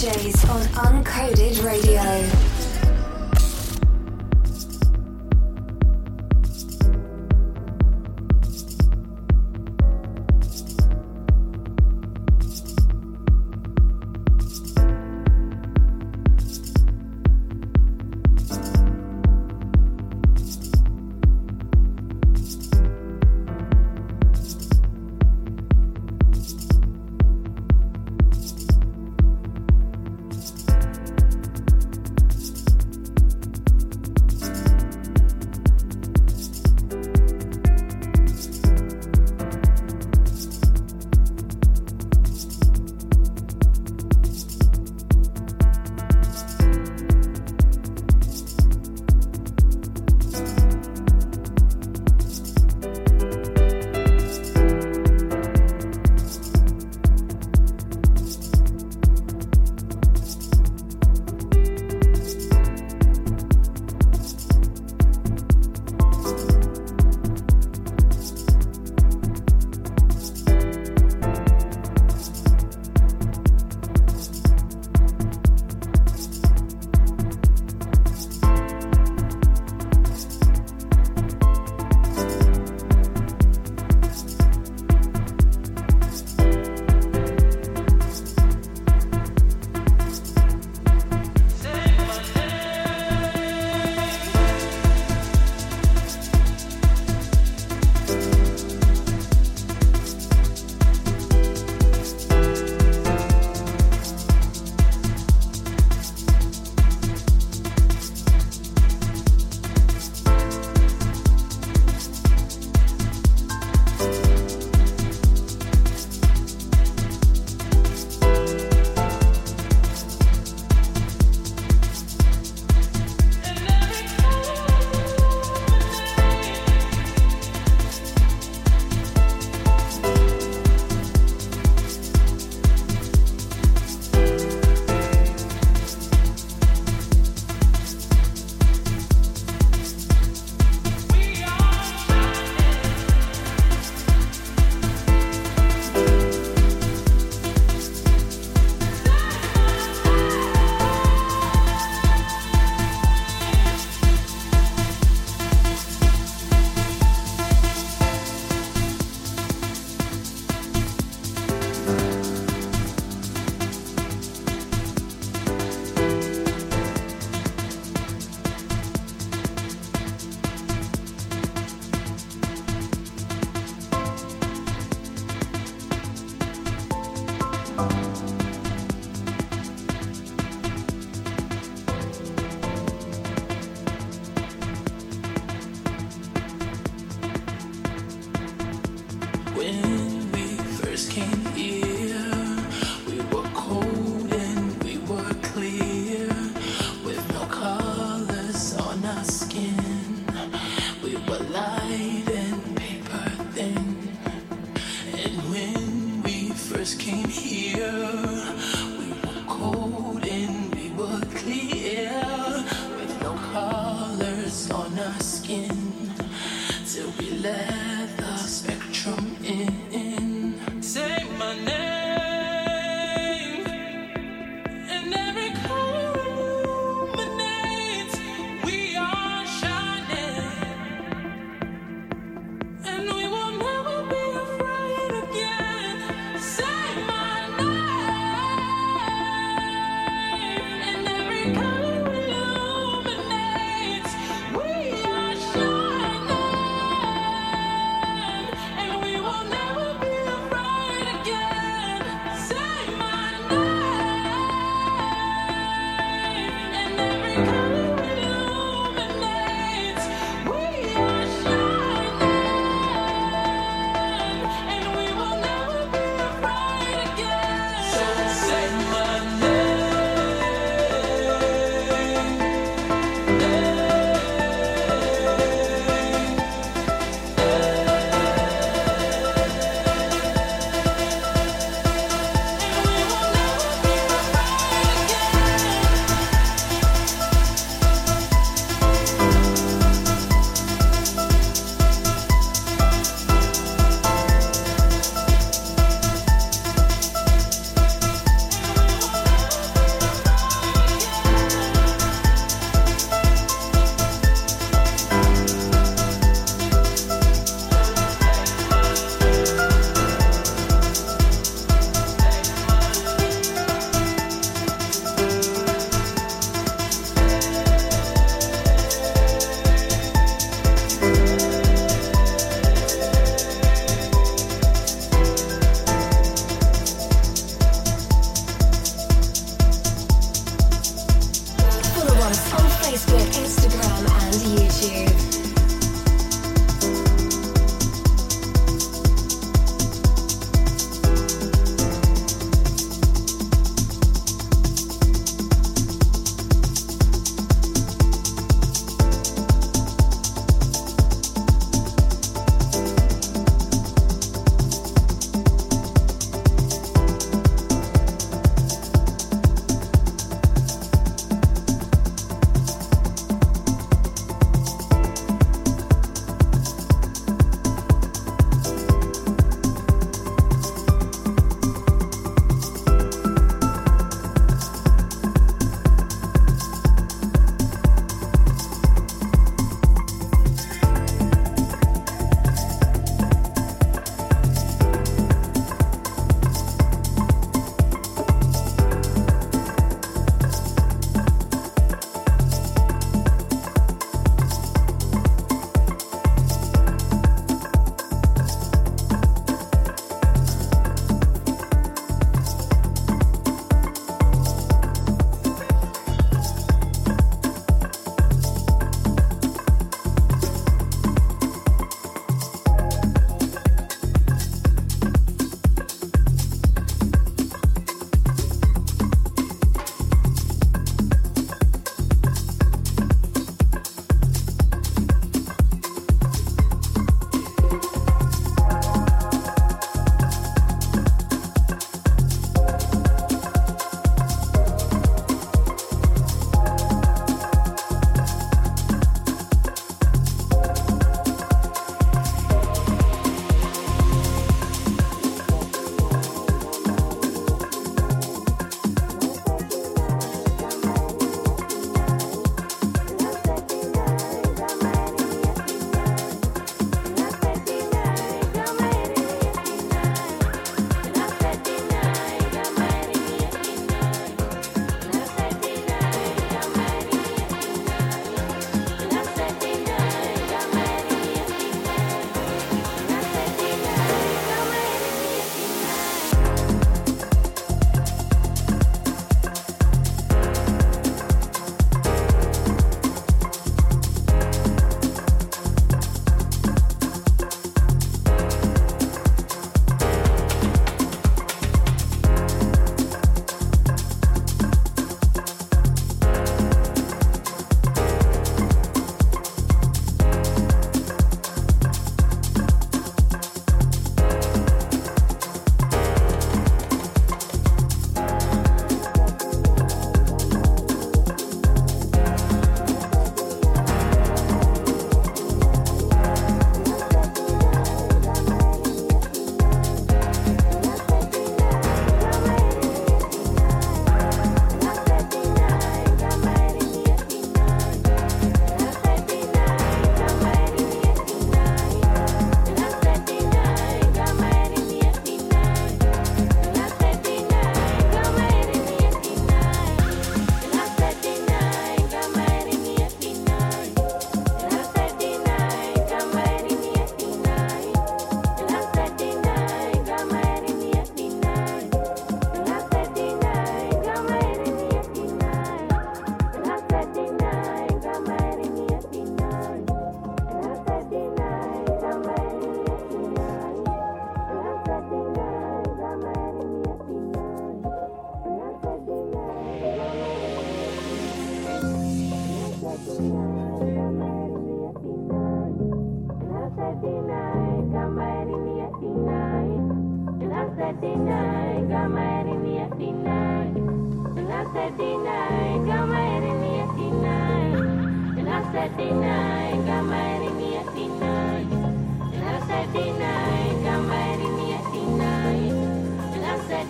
DJs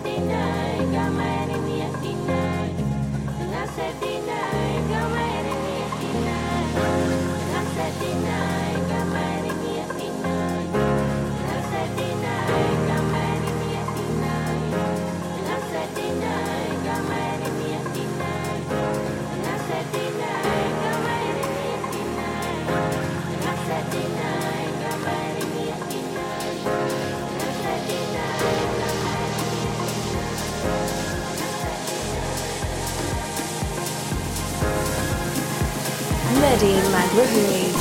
deny. Mehdi Maghraoui.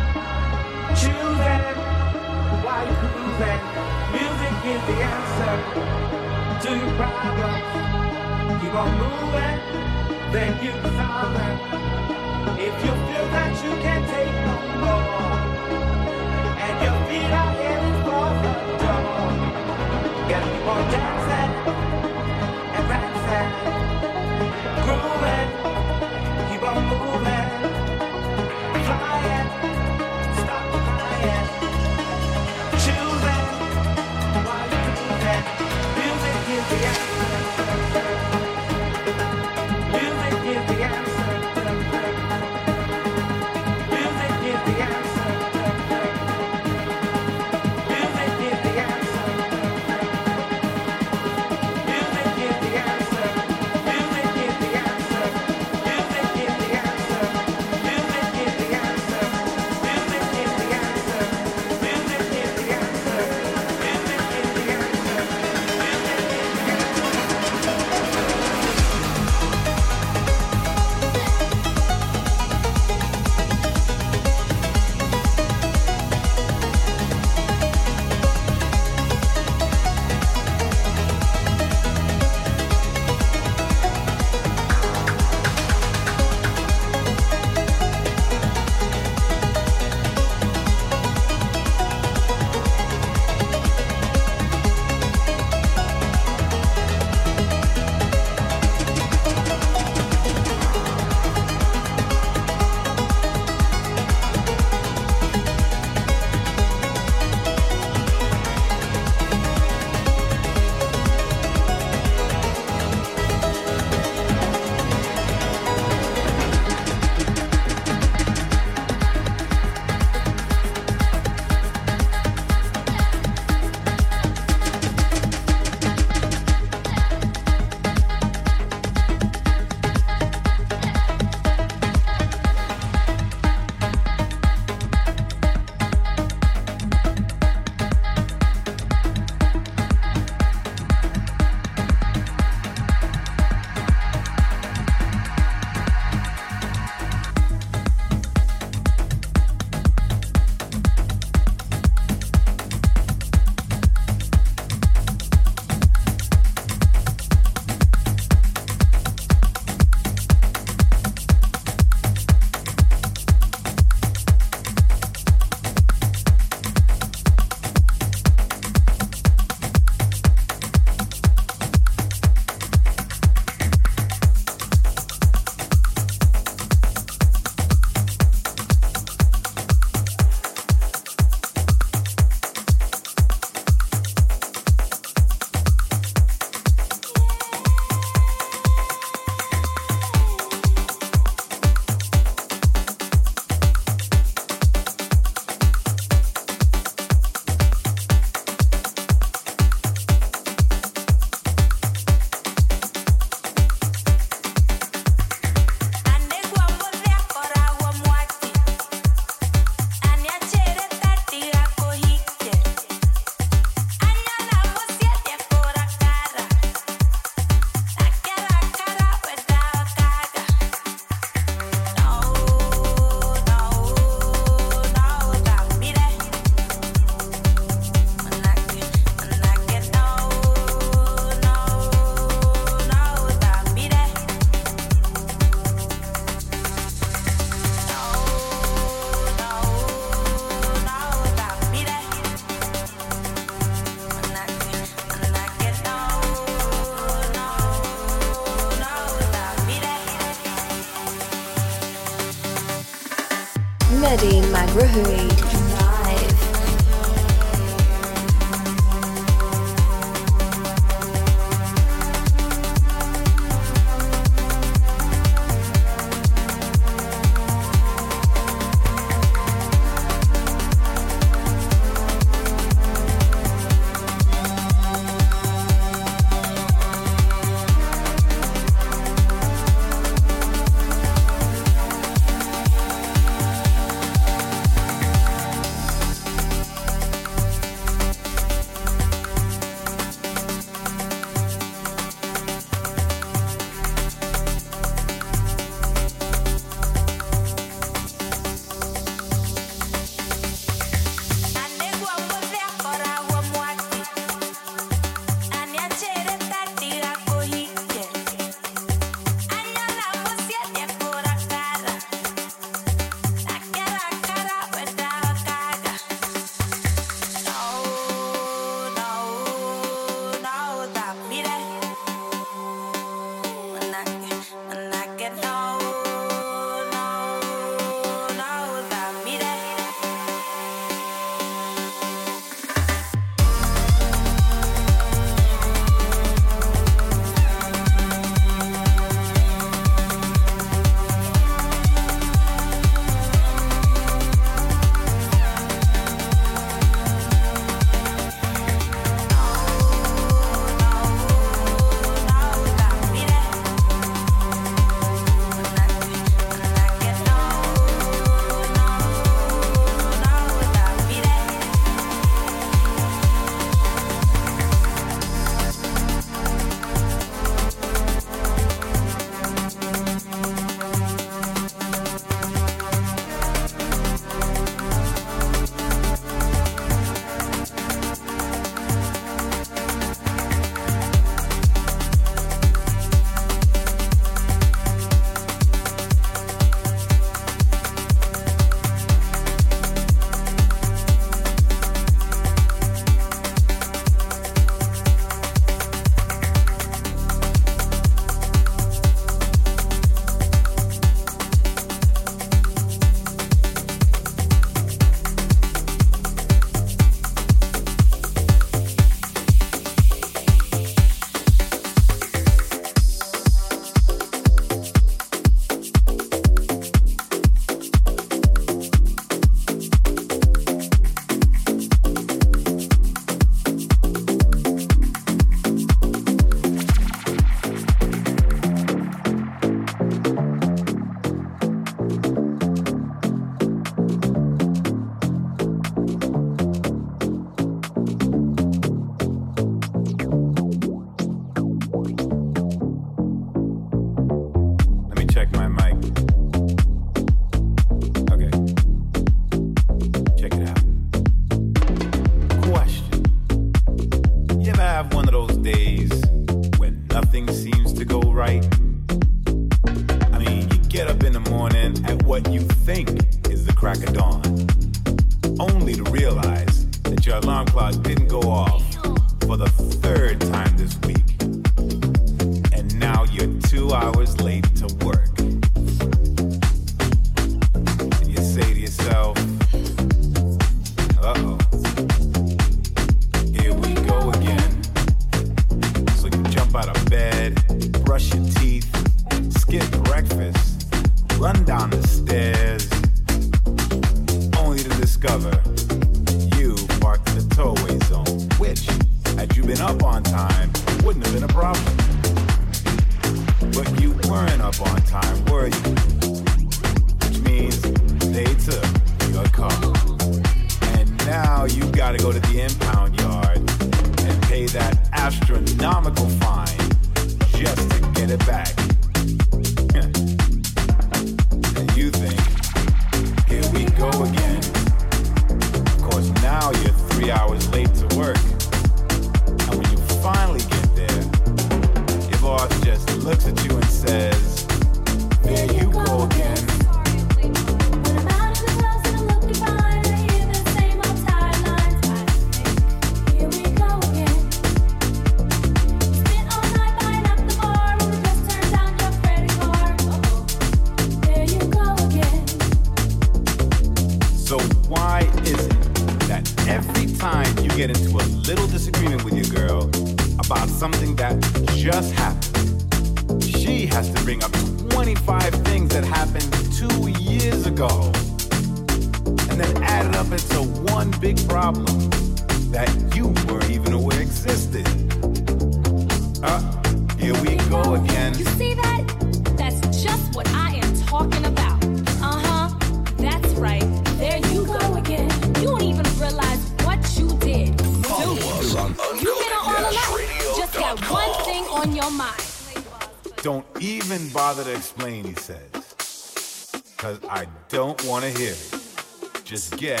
don't want to hear it. Just get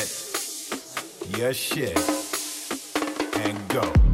your shit and go.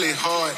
Play hard?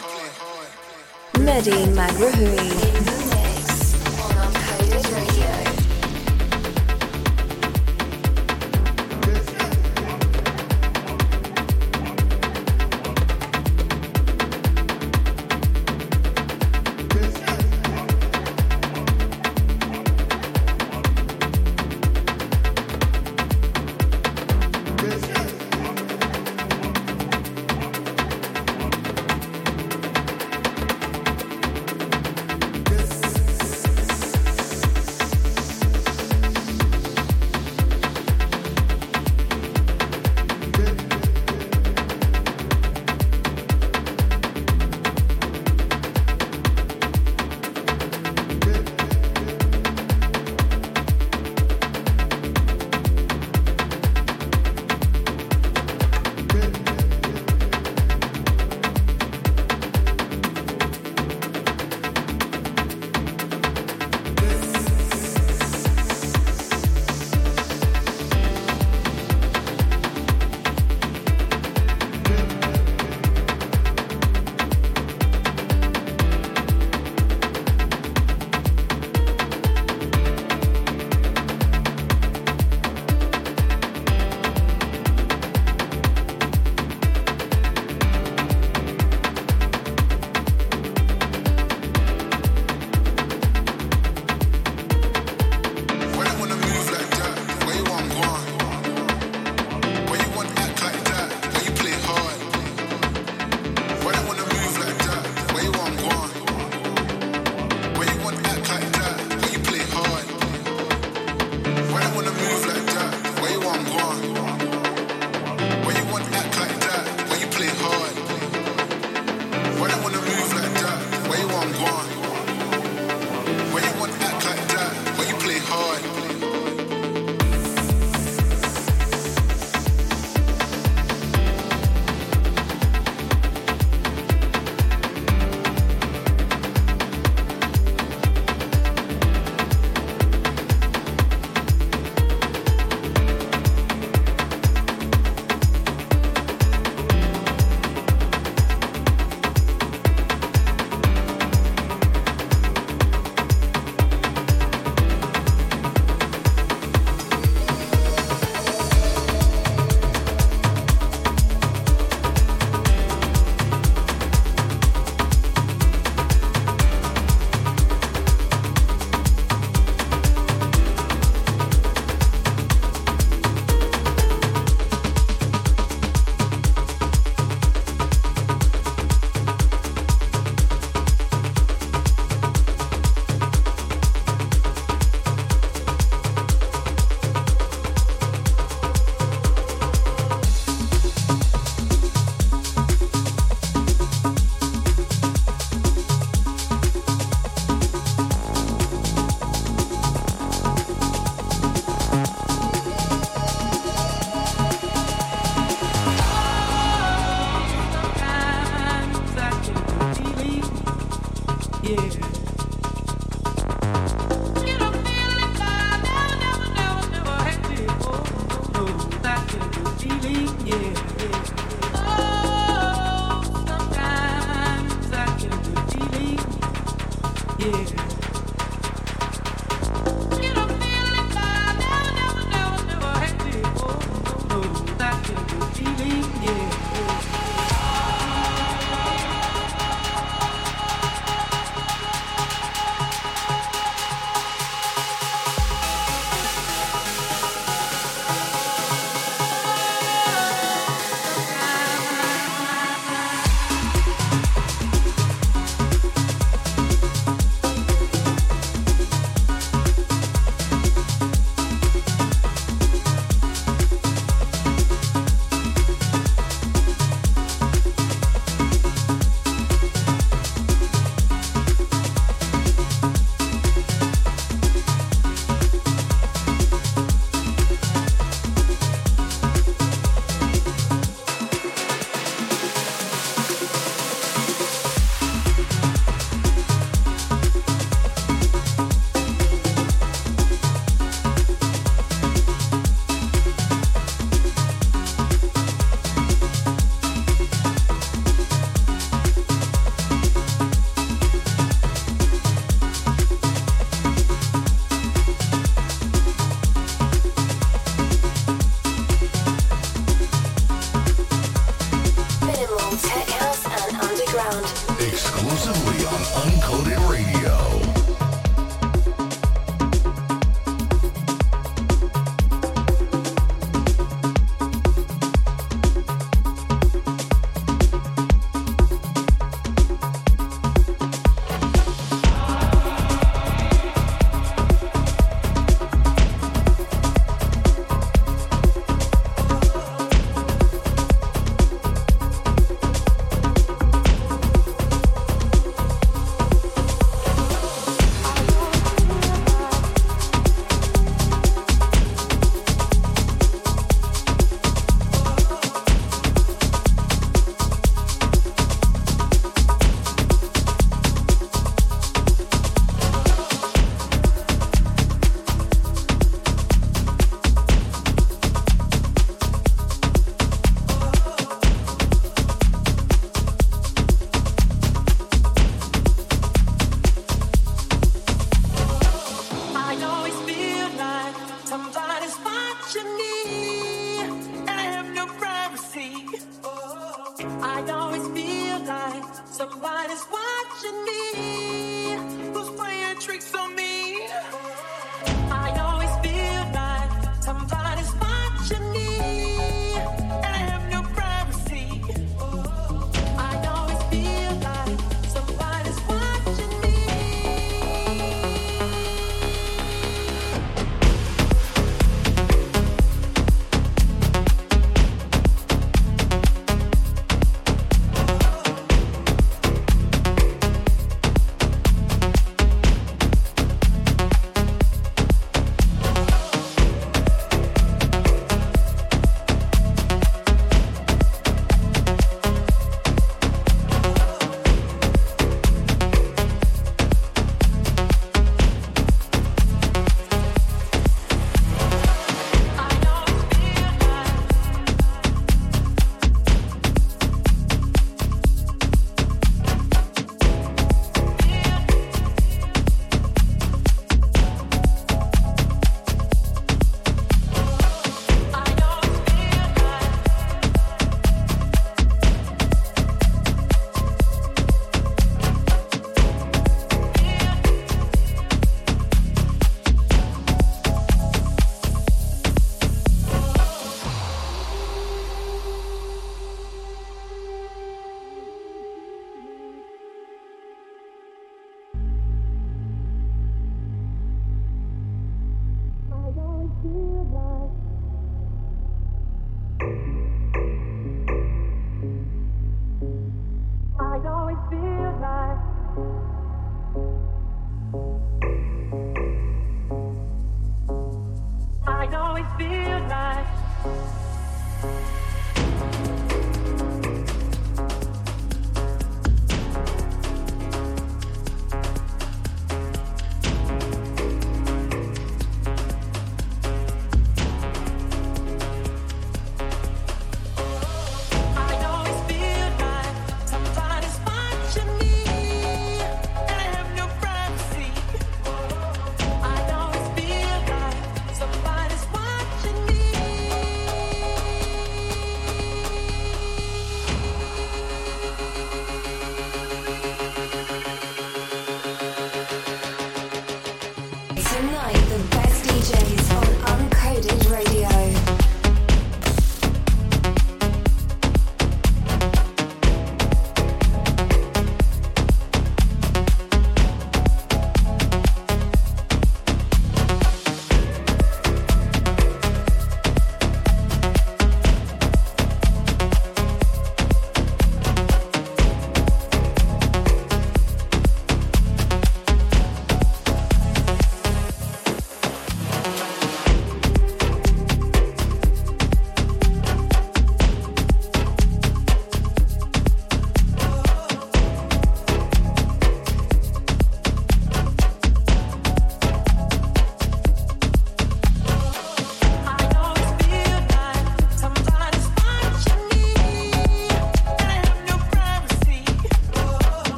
it feels like.